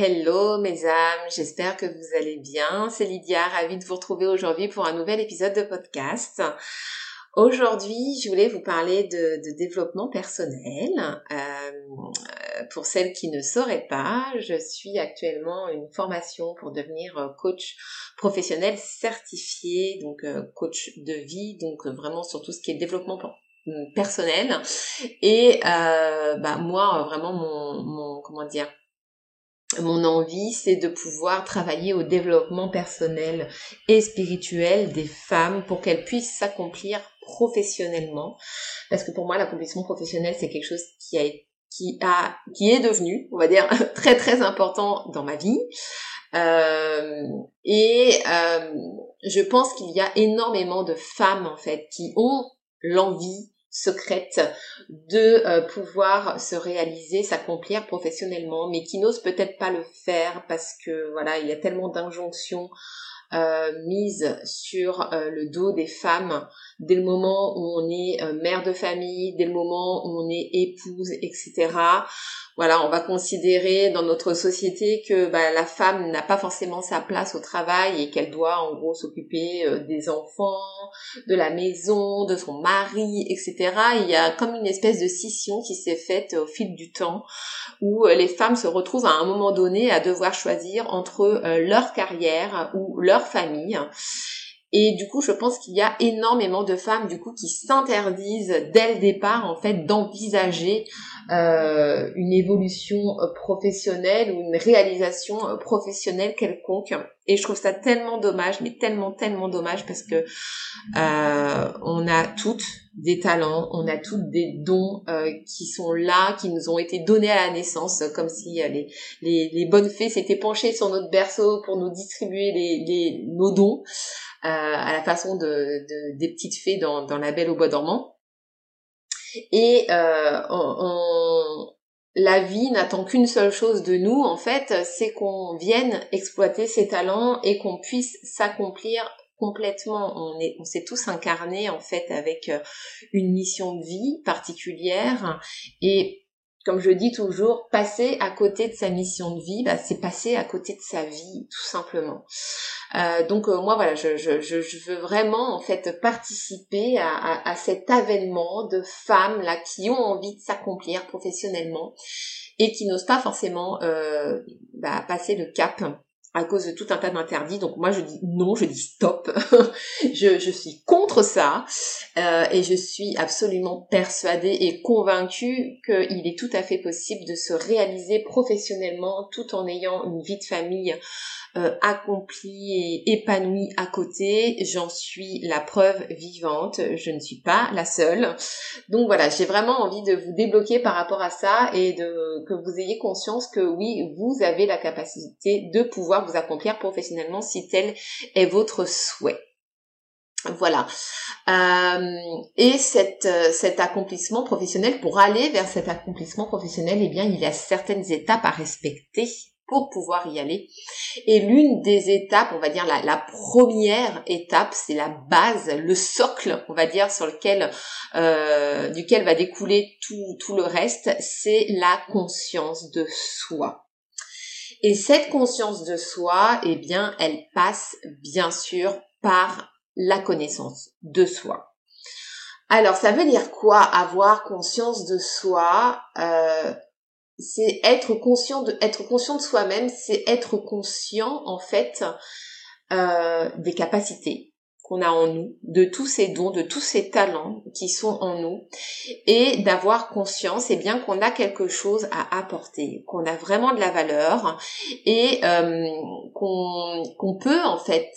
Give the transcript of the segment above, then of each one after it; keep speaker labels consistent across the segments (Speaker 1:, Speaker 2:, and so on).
Speaker 1: Hello mes âmes, j'espère que vous allez bien. C'est Lydia, ravie de vous retrouver aujourd'hui pour un nouvel épisode de podcast. Aujourd'hui, je voulais vous parler de, développement personnel. Euh, pour celles qui ne sauraient pas, je suis actuellement une formation pour devenir coach professionnel certifié, donc euh, coach de vie, donc vraiment sur tout ce qui est développement personnel. Et euh, bah, moi, vraiment mon, mon comment dire mon envie, c'est de pouvoir travailler au développement personnel et spirituel des femmes pour qu'elles puissent s'accomplir professionnellement. Parce que pour moi, l'accomplissement professionnel, c'est quelque chose qui a, qui a, qui est devenu, on va dire, très très important dans ma vie. Euh, et euh, je pense qu'il y a énormément de femmes en fait qui ont l'envie secrète de euh, pouvoir se réaliser, s'accomplir professionnellement, mais qui n'osent peut-être pas le faire parce que voilà, il y a tellement d'injonctions euh, mises sur euh, le dos des femmes dès le moment où on est mère de famille, dès le moment où on est épouse, etc voilà, on va considérer dans notre société que bah, la femme n'a pas forcément sa place au travail et qu'elle doit en gros s'occuper euh, des enfants, de la maison, de son mari, etc. Il y a comme une espèce de scission qui s'est faite au fil du temps où euh, les femmes se retrouvent à un moment donné à devoir choisir entre euh, leur carrière ou leur famille. Et du coup, je pense qu'il y a énormément de femmes du coup qui s'interdisent dès le départ en fait d'envisager euh, une évolution euh, professionnelle ou une réalisation euh, professionnelle quelconque. Et je trouve ça tellement dommage, mais tellement tellement dommage parce que euh, on a toutes des talents, on a toutes des dons euh, qui sont là, qui nous ont été donnés à la naissance, comme si les, les, les bonnes fées s'étaient penchées sur notre berceau pour nous distribuer les, les nos dons à la façon de, de, des petites fées dans, dans La Belle au Bois dormant. Et euh, on, la vie n'attend qu'une seule chose de nous, en fait, c'est qu'on vienne exploiter ses talents et qu'on puisse s'accomplir complètement. On est, on s'est tous incarnés en fait avec euh, une mission de vie particulière et comme je dis toujours, passer à côté de sa mission de vie, bah, c'est passer à côté de sa vie, tout simplement. Euh, donc euh, moi voilà, je, je, je, veux vraiment en fait participer à, à, cet avènement de femmes là qui ont envie de s'accomplir professionnellement et qui n'osent pas forcément euh, bah, passer le cap à cause de tout un tas d'interdits. Donc moi je dis non, je dis stop. je, je, suis contre ça euh, et je suis absolument persuadée et convaincue qu'il est tout à fait possible de se réaliser professionnellement tout en ayant une vie de famille euh, accomplie et épanouie à côté. J'en suis la preuve vivante. Je ne suis pas la seule. Donc voilà, j'ai vraiment envie de vous débloquer par rapport à ça et de que vous ayez conscience que oui, vous avez la capacité de pouvoir vous accomplir professionnellement si tel est votre souhait. Voilà. Euh, et cet, euh, cet accomplissement professionnel, pour aller vers cet accomplissement professionnel, eh bien, il y a certaines étapes à respecter pour pouvoir y aller. Et l'une des étapes, on va dire la, première étape, c'est la base, le socle, on va dire, sur lequel, euh, duquel va découler tout, tout le reste, c'est la conscience de soi. Et cette conscience de soi, eh bien, elle passe bien sûr par la connaissance de soi. Alors, ça veut dire quoi avoir conscience de soi? Euh, C'est être conscient de être conscient de soi-même, c'est être conscient en fait euh, des capacités qu'on a en nous, de tous ces dons, de tous ces talents qui sont en nous, et d'avoir conscience, et eh bien qu'on a quelque chose à apporter, qu'on a vraiment de la valeur, et euh, qu'on peut en fait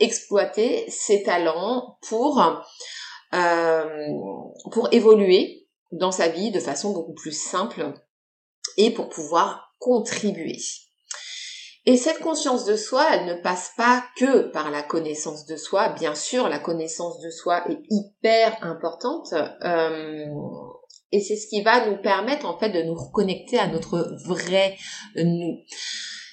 Speaker 1: exploiter ces talents pour euh, pour évoluer dans sa vie de façon beaucoup plus simple et pour pouvoir contribuer. Et cette conscience de soi, elle ne passe pas que par la connaissance de soi. Bien sûr, la connaissance de soi est hyper importante. Euh, et c'est ce qui va nous permettre en fait de nous reconnecter à notre vrai nous.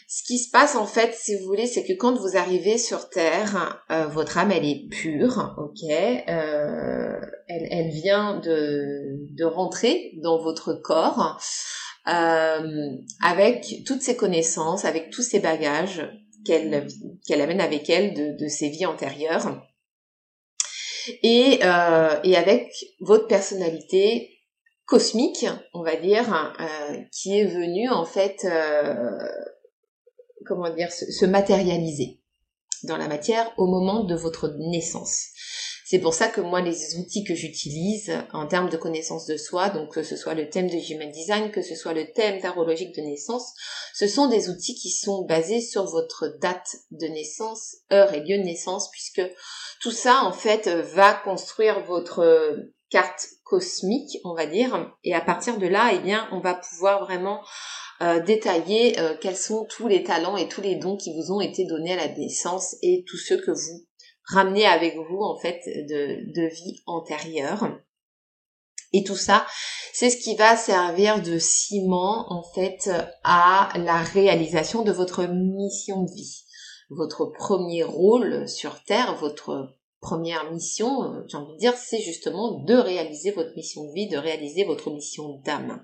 Speaker 1: Ce qui se passe en fait, si vous voulez, c'est que quand vous arrivez sur Terre, euh, votre âme elle est pure, ok, euh, elle, elle, vient de, de rentrer dans votre corps euh, avec toutes ses connaissances, avec tous ses bagages qu'elle qu'elle amène avec elle de, de, ses vies antérieures, et, euh, et avec votre personnalité cosmique, on va dire, euh, qui est venue en fait, euh, comment dire, se, se matérialiser dans la matière au moment de votre naissance. C'est pour ça que moi, les outils que j'utilise en termes de connaissance de soi, donc que ce soit le thème de Human Design, que ce soit le thème tarologique de naissance, ce sont des outils qui sont basés sur votre date de naissance, heure et lieu de naissance, puisque tout ça, en fait, va construire votre carte cosmique, on va dire, et à partir de là, eh bien, on va pouvoir vraiment euh, détailler euh, quels sont tous les talents et tous les dons qui vous ont été donnés à la naissance et tous ceux que vous ramener avec vous en fait de, de vie antérieure. Et tout ça, c'est ce qui va servir de ciment en fait à la réalisation de votre mission de vie. Votre premier rôle sur Terre, votre première mission, j'ai envie de dire, c'est justement de réaliser votre mission de vie, de réaliser votre mission d'âme.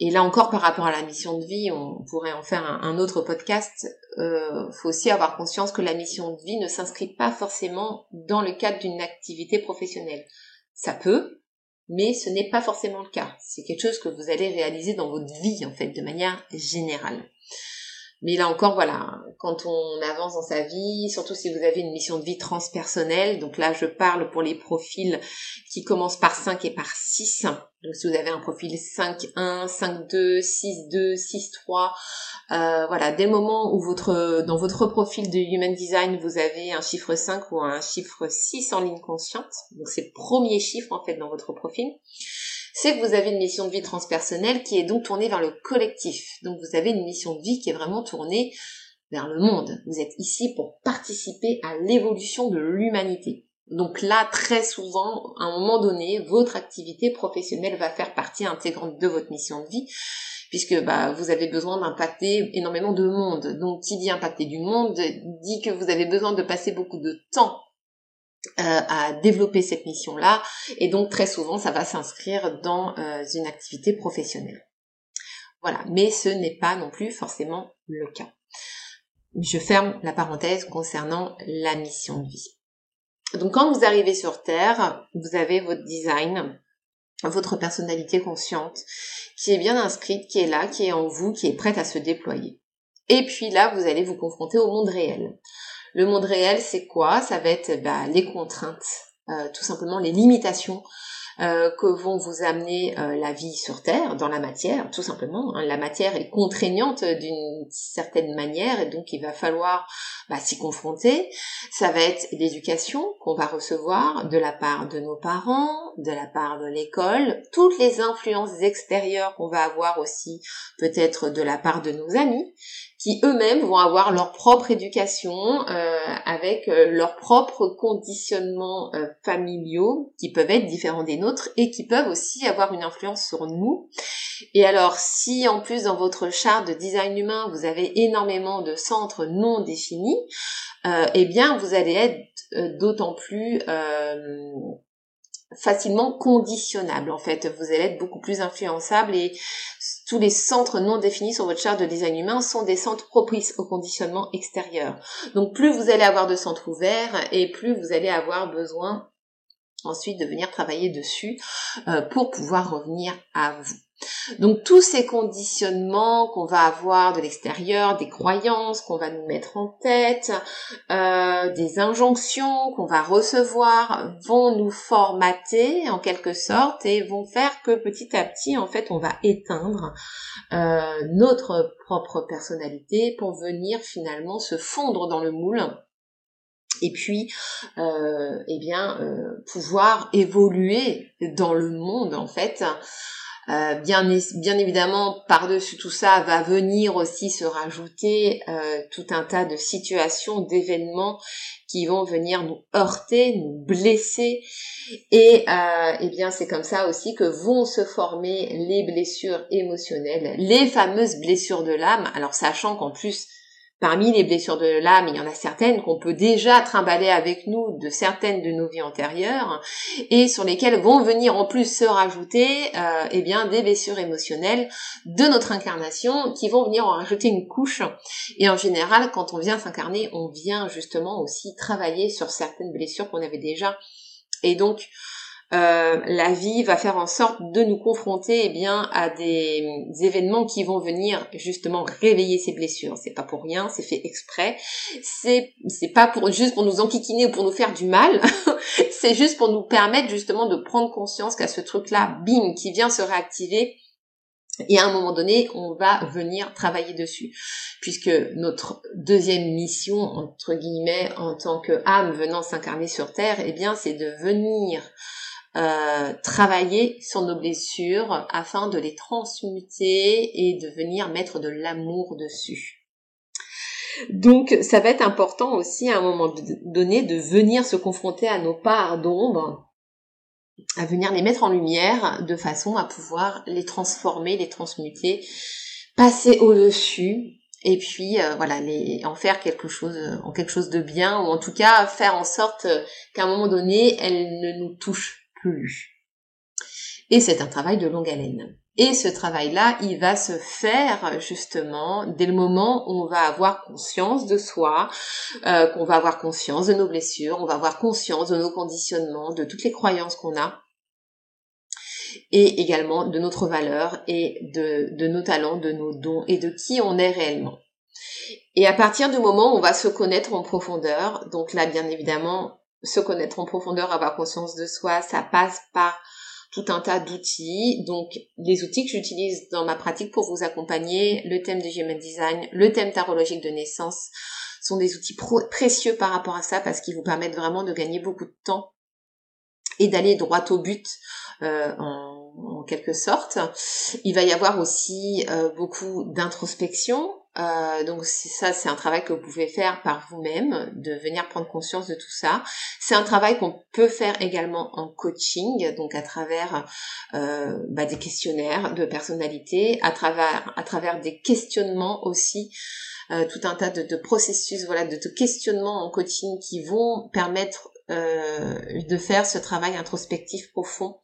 Speaker 1: Et là encore, par rapport à la mission de vie, on pourrait en faire un, autre podcast. Euh, faut aussi avoir conscience que la mission de vie ne s'inscrit pas forcément dans le cadre d'une activité professionnelle. Ça peut, mais ce n'est pas forcément le cas. C'est quelque chose que vous allez réaliser dans votre vie, en fait, de manière générale. Mais là encore, voilà, quand on avance dans sa vie, surtout si vous avez une mission de vie transpersonnelle, donc là je parle pour les profils qui commencent par 5 et par 6. Donc si vous avez un profil 5-1, 5-2, 6-2, 6-3, euh, voilà, des moments où votre dans votre profil de Human Design, vous avez un chiffre 5 ou un chiffre 6 en ligne consciente, donc c'est le premier chiffre en fait dans votre profil, c'est que vous avez une mission de vie transpersonnelle qui est donc tournée vers le collectif. Donc vous avez une mission de vie qui est vraiment tournée vers le monde. Vous êtes ici pour participer à l'évolution de l'humanité. Donc là, très souvent, à un moment donné, votre activité professionnelle va faire partie intégrante de votre mission de vie, puisque bah, vous avez besoin d'impacter énormément de monde. Donc qui dit impacter du monde dit que vous avez besoin de passer beaucoup de temps euh, à développer cette mission-là, et donc très souvent ça va s'inscrire dans euh, une activité professionnelle. Voilà, mais ce n'est pas non plus forcément le cas. Je ferme la parenthèse concernant la mission de vie. Donc quand vous arrivez sur Terre, vous avez votre design, votre personnalité consciente, qui est bien inscrite, qui est là, qui est en vous, qui est prête à se déployer. Et puis là, vous allez vous confronter au monde réel. Le monde réel, c'est quoi? Ça va être bah, les contraintes, euh, tout simplement les limitations euh, que vont vous amener euh, la vie sur Terre, dans la matière, tout simplement. Hein. La matière est contraignante d'une certaine manière et donc il va falloir bah, s'y confronter. Ça va être l'éducation qu'on va recevoir de la part de nos parents, de la part de l'école, toutes les influences extérieures qu'on va avoir aussi peut-être de la part de nos amis, qui eux-mêmes vont avoir leur propre éducation euh, avec euh, leurs propres conditionnements euh, familiaux qui peuvent être différents des nôtres et qui peuvent aussi avoir une influence sur nous. Et alors si en plus dans votre charte de design humain vous avez énormément de centres non définis, eh bien vous allez être d'autant plus facilement conditionnable en fait. Vous allez être beaucoup plus influençable et tous les centres non définis sur votre charte de design humain sont des centres propices au conditionnement extérieur. Donc plus vous allez avoir de centres ouverts et plus vous allez avoir besoin ensuite de venir travailler dessus euh, pour pouvoir revenir à vous. Donc tous ces conditionnements qu'on va avoir de l'extérieur, des croyances qu'on va nous mettre en tête, euh, des injonctions qu'on va recevoir vont nous formater en quelque sorte et vont faire que petit à petit en fait on va éteindre euh, notre propre personnalité pour venir finalement se fondre dans le moule. Et puis euh, eh bien euh, pouvoir évoluer dans le monde en fait euh, bien, évidemment, par-dessus tout ça, va venir aussi se rajouter euh, tout un tas de situations, d'événements qui vont venir nous heurter, nous blesser. Et euh, eh bien, c'est comme ça aussi que vont se former les blessures émotionnelles, les fameuses blessures de l'âme. Alors, sachant qu'en plus, Parmi les blessures de l'âme, il y en a certaines qu'on peut déjà trimballer avec nous de certaines de nos vies antérieures et sur lesquelles vont venir en plus se rajouter euh, eh bien des blessures émotionnelles de notre incarnation qui vont venir en rajouter une couche. Et en général, quand on vient s'incarner, on vient justement aussi travailler sur certaines blessures qu'on avait déjà. Et donc, euh, la vie va faire en sorte de nous confronter eh bien à des, événements qui vont venir justement réveiller ces blessures. C'est pas pour rien, c'est fait exprès. C'est c'est pas pour juste pour nous enquiquiner ou pour nous faire du mal. c'est juste pour nous permettre justement de prendre conscience qu'à ce truc-là, bim, qui vient se réactiver. Et à un moment donné, on va venir travailler dessus, puisque notre deuxième mission, entre guillemets, en tant que âme venant s'incarner sur Terre, eh bien, c'est de venir euh, travailler sur nos blessures afin de les transmuter et de venir mettre de l'amour dessus. Donc ça va être important aussi à un moment donné de venir se confronter à nos parts d'ombre, à venir les mettre en lumière de façon à pouvoir les transformer, les transmuter, passer au-dessus et puis euh, voilà les en faire quelque chose en quelque chose de bien ou en tout cas faire en sorte qu'à un moment donné elles ne nous touchent et c'est un travail de longue haleine. Et ce travail-là, il va se faire justement dès le moment où on va avoir conscience de soi, euh, qu'on va avoir conscience de nos blessures, on va avoir conscience de nos conditionnements, de toutes les croyances qu'on a, et également de notre valeur et de, de nos talents, de nos dons et de qui on est réellement. Et à partir du moment où on va se connaître en profondeur, donc là bien évidemment se connaître en profondeur, avoir conscience de soi, ça passe par tout un tas d'outils. Donc, les outils que j'utilise dans ma pratique pour vous accompagner, le thème du Human Design, le thème tarologique de naissance, sont des outils précieux par rapport à ça parce qu'ils vous permettent vraiment de gagner beaucoup de temps et d'aller droit au but euh, en, quelque sorte. Il va y avoir aussi euh, beaucoup d'introspection euh, donc ça, c'est un travail que vous pouvez faire par vous-même, de venir prendre conscience de tout ça. C'est un travail qu'on peut faire également en coaching, donc à travers euh, bah, des questionnaires de personnalité, à travers à travers des questionnements aussi, euh, tout un tas de, processus, voilà, de, de, questionnements en coaching qui vont permettre de faire ce travail introspectif profond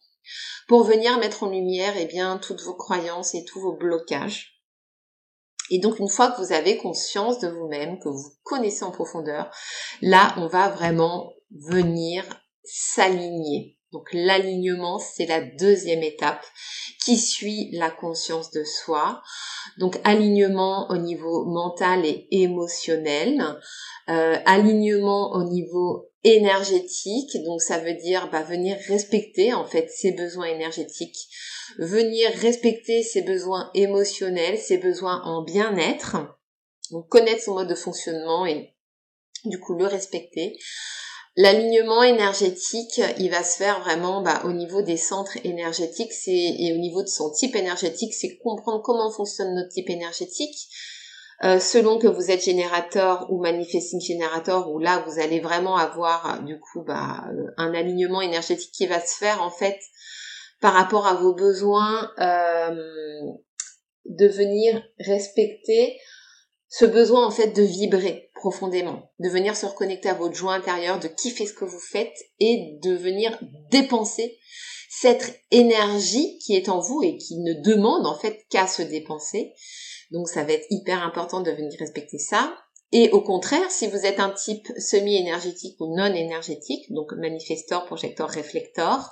Speaker 1: pour venir mettre en lumière eh bien toutes vos croyances et tous vos blocages et donc une fois que vous avez conscience de vous-même, que vous connaissez en profondeur, là on va vraiment venir s'aligner. Donc l'alignement, c'est la deuxième étape qui suit la conscience de soi. Donc alignement au niveau mental et émotionnel, euh, alignement au niveau énergétique, donc ça veut dire bah, venir respecter en fait ses besoins énergétiques, venir respecter ses besoins émotionnels, ses besoins en bien-être, donc connaître son mode de fonctionnement et du coup le respecter. L'alignement énergétique, il va se faire vraiment bah, au niveau des centres énergétiques et au niveau de son type énergétique, c'est comprendre comment fonctionne notre type énergétique, euh, selon que vous êtes générateur ou manifesting générateur, où là vous allez vraiment avoir du coup bah, euh, un alignement énergétique qui va se faire en fait par rapport à vos besoins, euh, de venir respecter ce besoin en fait de vibrer profondément, de venir se reconnecter à votre joie intérieure, de kiffer ce que vous faites et de venir dépenser cette énergie qui est en vous et qui ne demande en fait qu'à se dépenser donc ça va être hyper important de venir respecter ça. Et au contraire, si vous êtes un type semi-énergétique ou non énergétique, donc manifestor, projecteur, réflecteur,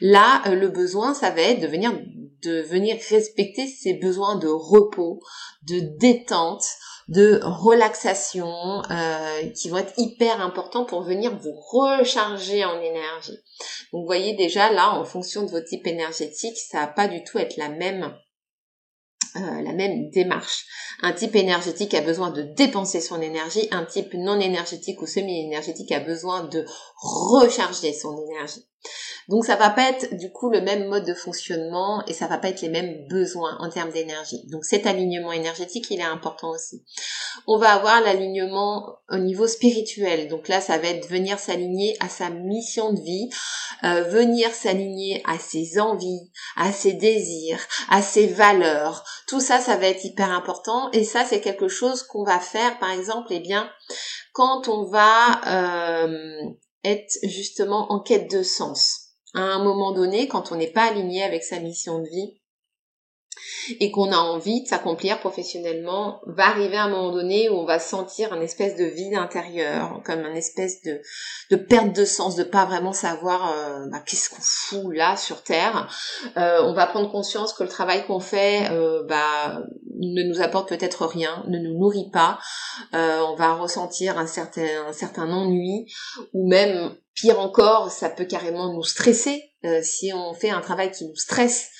Speaker 1: là, euh, le besoin, ça va être de venir, de venir respecter ses besoins de repos, de détente, de relaxation, euh, qui vont être hyper importants pour venir vous recharger en énergie. Vous voyez déjà là, en fonction de votre type énergétique, ça va pas du tout être la même euh, la même démarche. Un type énergétique a besoin de dépenser son énergie, un type non énergétique ou semi-énergétique a besoin de recharger son énergie. Donc ça va pas être du coup le même mode de fonctionnement et ça va pas être les mêmes besoins en termes d'énergie. Donc cet alignement énergétique, il est important aussi. On va avoir l'alignement au niveau spirituel. Donc là, ça va être venir s'aligner à sa mission de vie, euh, venir s'aligner à ses envies, à ses désirs, à ses valeurs. Tout ça, ça va être hyper important et ça, c'est quelque chose qu'on va faire, par exemple, eh bien, quand on va euh, être justement en quête de sens. À un moment donné, quand on n'est pas aligné avec sa mission de vie, et qu'on a envie de s'accomplir professionnellement, va arriver un moment donné où on va sentir un espèce de vide intérieur, comme un espèce de, de perte de sens, de pas vraiment savoir euh, bah, qu'est-ce qu'on fout là sur Terre. Euh, on va prendre conscience que le travail qu'on fait euh, bah, ne nous apporte peut-être rien, ne nous nourrit pas. on va ressentir un certain, un certain ennui, ou même pire encore, ça peut carrément nous stresser si on fait un travail qui nous stresse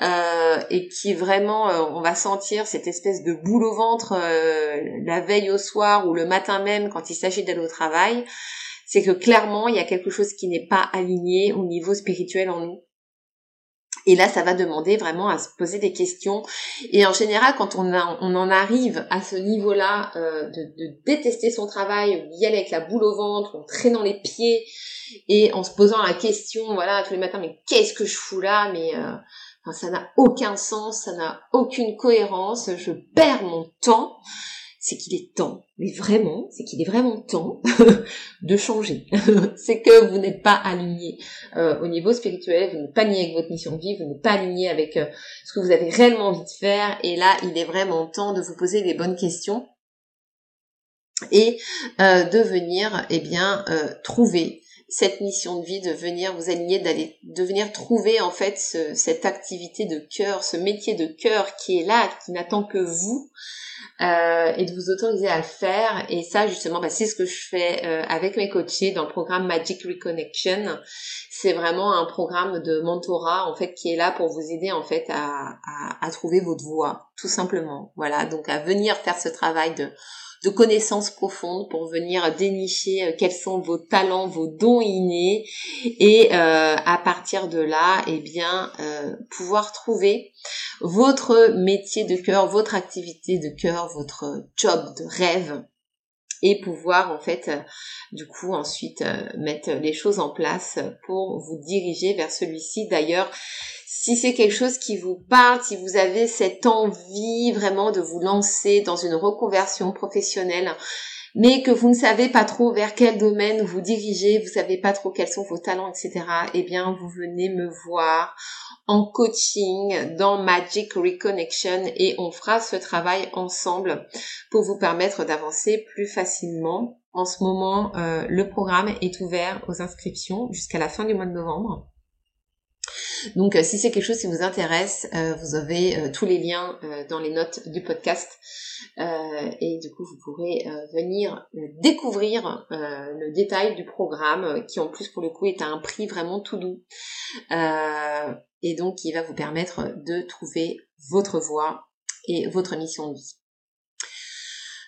Speaker 1: euh, et qui vraiment, euh, on va sentir cette espèce de boule au ventre euh, la veille au soir ou le matin même quand il s'agit d'aller au travail, c'est que clairement, il y a quelque chose qui n'est pas aligné au niveau spirituel en nous. Et là, ça va demander vraiment à se poser des questions. Et en général, quand on, en arrive à ce niveau-là de, de, détester son travail, d'y aller avec la boule au ventre, en traînant les pieds et en se posant la question, voilà, tous les matins, mais qu'est-ce que je fous là? Mais ça n'a aucun sens, ça n'a aucune cohérence, je perds mon temps. C'est qu'il est temps, mais vraiment, c'est qu'il est vraiment temps de changer. c'est que vous n'êtes pas aligné euh, au niveau spirituel, vous n'êtes pas aligné avec votre mission de vie, vous n'êtes pas aligné avec euh, ce que vous avez réellement envie de faire. Et là, il est vraiment temps de vous poser les bonnes questions et euh, de venir, eh bien, trouver cette mission de vie, de venir vous aligner, d'aller, de venir trouver en fait cette activité de cœur, ce métier de cœur qui est là, qui n'attend que vous, euh, et de vous autoriser à le faire. Et ça, justement, bah, c'est ce que je fais euh, avec mes coachés dans le programme Magic Reconnection. C'est vraiment un programme de mentorat en fait qui est là pour vous aider en fait à, trouver votre voie, tout simplement. Voilà, donc à venir faire ce travail de de connaissances profondes pour venir dénicher euh, quels sont vos talents, vos dons innés et euh, à partir de là, eh bien, euh, pouvoir trouver votre métier de cœur, votre activité de cœur, votre job de rêve et pouvoir en fait du coup ensuite mettre les choses en place pour vous diriger vers celui-ci. D'ailleurs, si c'est quelque chose qui vous parle, si vous avez cette envie vraiment de vous lancer dans une reconversion professionnelle, mais que vous ne savez pas trop vers quel domaine vous dirigez, vous savez pas trop quels sont vos talents, etc., eh bien, vous venez me voir en coaching dans Magic Reconnection et on fera ce travail ensemble pour vous permettre d'avancer plus facilement. En ce moment, euh, le programme est ouvert aux inscriptions jusqu'à la fin du mois de novembre. Donc euh, si c'est quelque chose qui vous intéresse, euh, vous avez euh, tous les liens dans les notes du podcast. et du coup, vous pourrez venir découvrir le détail du programme qui en plus pour le coup est à un prix vraiment tout doux. et donc qui va vous permettre de trouver votre voie et votre mission de vie.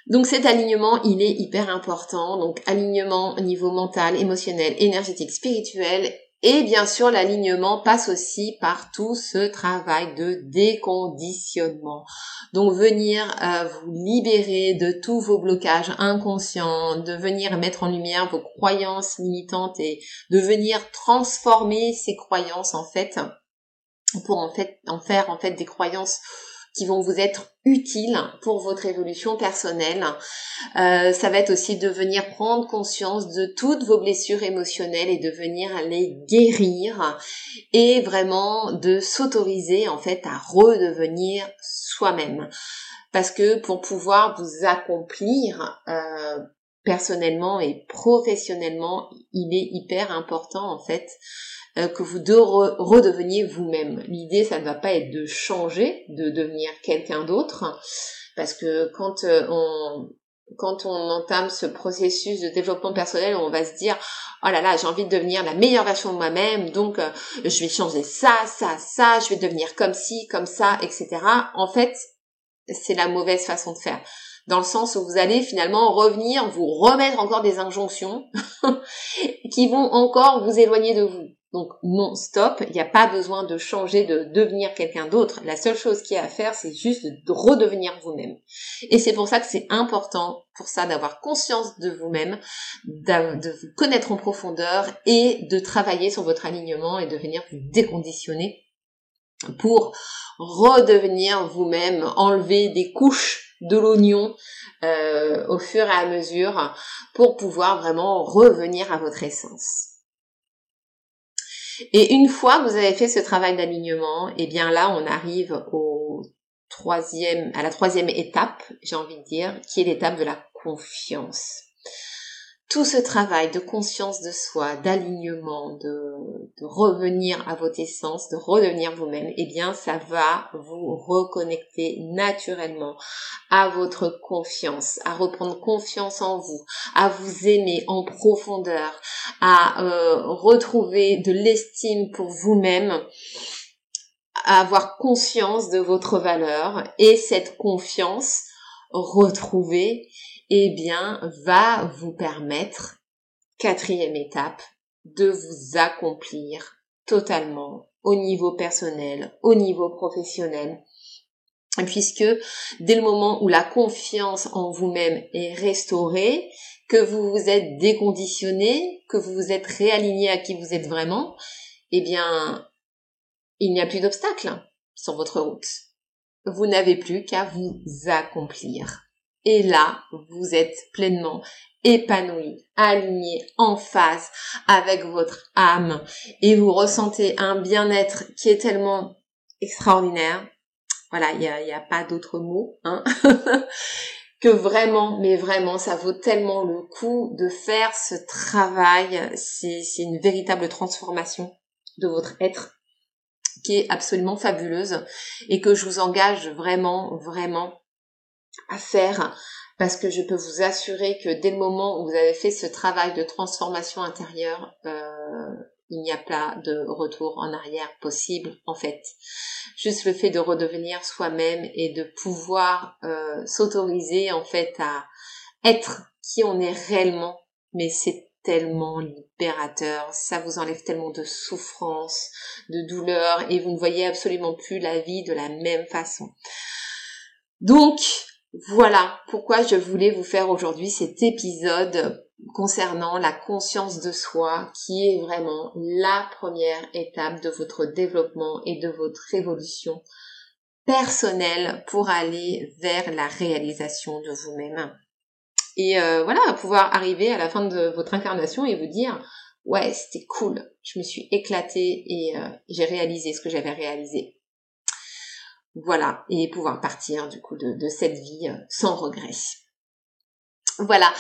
Speaker 1: Donc cet alignement, il est hyper important. Donc alignement au niveau mental, émotionnel, énergétique, spirituel et bien sûr, l'alignement passe aussi par tout ce travail de déconditionnement. Donc venir euh, vous libérer de tous vos blocages inconscients, de venir mettre en lumière vos croyances limitantes et de venir transformer ces croyances en fait pour en fait en faire en fait des croyances qui vont vous être utiles pour votre évolution personnelle. Euh, ça va être aussi de venir prendre conscience de toutes vos blessures émotionnelles et de venir les guérir et vraiment de s'autoriser en fait à redevenir soi-même. parce que pour pouvoir vous accomplir euh, personnellement et professionnellement, il est hyper important en fait euh, que vous redeveniez vous-même. L'idée, ça ne va pas être de changer, de devenir quelqu'un d'autre, parce que quand euh, on quand on entame ce processus de développement personnel, on va se dire oh là là, j'ai envie de devenir la meilleure version de moi-même, donc euh, je vais changer ça, ça, ça, je vais devenir comme ci, comme ça, etc. En fait, c'est la mauvaise façon de faire dans le sens où vous allez finalement revenir, vous remettre encore des injonctions qui vont encore vous éloigner de vous. Donc non, stop, il n'y a pas besoin de changer, de devenir quelqu'un d'autre. La seule chose qu'il y a à faire, c'est juste de redevenir vous-même. Et c'est pour ça que c'est important pour ça d'avoir conscience de vous-même, de vous connaître en profondeur et de travailler sur votre alignement et de venir vous déconditionner pour redevenir vous-même, enlever des couches de l'oignon euh, au fur et à mesure pour pouvoir vraiment revenir à votre essence. Et une fois que vous avez fait ce travail d'alignement, et eh bien là, on arrive à la troisième étape, j'ai envie de dire, qui est l'étape de la confiance tout ce travail de conscience de soi, d'alignement, de, revenir à votre essence, de redevenir vous-même, eh bien, ça va vous reconnecter naturellement à votre confiance, à reprendre confiance en vous, à vous aimer en profondeur, à euh, retrouver de l'estime pour vous-même à avoir conscience de votre valeur et cette confiance retrouvée eh bien, va vous permettre, quatrième étape, de vous accomplir totalement au niveau personnel, au niveau professionnel, puisque dès le moment où la confiance en vous-même est restaurée, que vous vous êtes déconditionné, que vous vous êtes réaligné à qui vous êtes vraiment, eh bien, il n'y a plus d'obstacles sur votre route. Vous n'avez plus qu'à vous accomplir. Et là, vous êtes pleinement épanoui, aligné, en phase avec votre âme et vous ressentez un bien-être qui est tellement extraordinaire. Voilà, il n'y a, a pas d'autre mot, hein que vraiment, mais vraiment, ça vaut tellement le coup de faire ce travail. C'est une véritable transformation de votre être qui est absolument fabuleuse et que je vous engage vraiment, vraiment à faire parce que je peux vous assurer que dès le moment où vous avez fait ce travail de transformation intérieure, euh, il n'y a pas de retour en arrière possible en fait. Juste le fait de redevenir soi-même et de pouvoir euh, s'autoriser en fait à être qui on est réellement, mais c'est tellement libérateur, ça vous enlève tellement de souffrance, de douleur et vous ne voyez absolument plus la vie de la même façon. Donc, voilà pourquoi je voulais vous faire aujourd'hui cet épisode concernant la conscience de soi qui est vraiment la première étape de votre développement et de votre évolution personnelle pour aller vers la réalisation de vous-même. Et euh, voilà, pouvoir arriver à la fin de votre incarnation et vous dire ouais c'était cool, je me suis éclatée et euh, j'ai réalisé ce que j'avais réalisé. Voilà, et pouvoir partir du coup de, cette vie euh, sans regret. Voilà.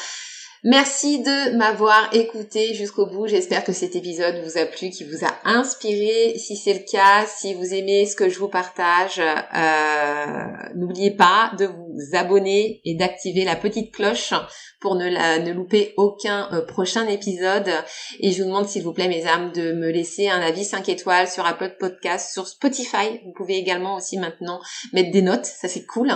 Speaker 1: Merci de m'avoir écouté jusqu'au bout. J'espère que cet épisode vous a plu, qui vous a inspiré. Si c'est le cas, si vous aimez ce que je vous partage, euh, n'oubliez pas de vous abonner et d'activer la petite cloche pour ne, la, ne louper aucun euh, prochain épisode. Et je vous demande s'il vous plaît, mes âmes, de me laisser un avis 5 étoiles sur Apple Podcast, sur Spotify. Vous pouvez également aussi maintenant mettre des notes, ça c'est cool.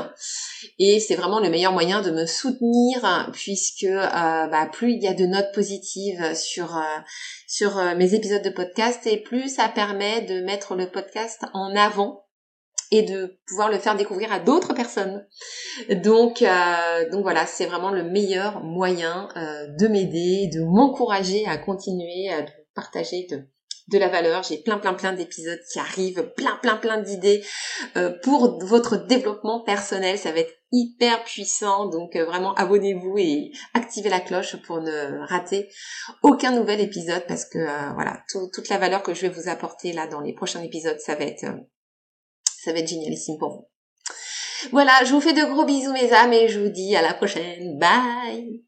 Speaker 1: Et c'est vraiment le meilleur moyen de me soutenir puisque euh, bah, plus il y a de notes positives sur euh, sur mes épisodes de podcast et plus ça permet de mettre le podcast en avant et de pouvoir le faire découvrir à d'autres personnes. Donc, euh, donc voilà, c'est vraiment le meilleur moyen euh, de m'aider, de m'encourager à continuer à partager de, de la valeur. J'ai plein plein plein d'épisodes qui arrivent, plein plein plein d'idées euh, pour votre développement personnel. Ça va être hyper puissant, donc vraiment abonnez-vous et activez la cloche pour ne rater aucun nouvel épisode parce que voilà, toute la valeur que je vais vous apporter là dans les prochains épisodes, ça va être ça va être génialissime pour vous. Voilà, je vous fais de gros bisous mes âmes et je vous dis à la prochaine. Bye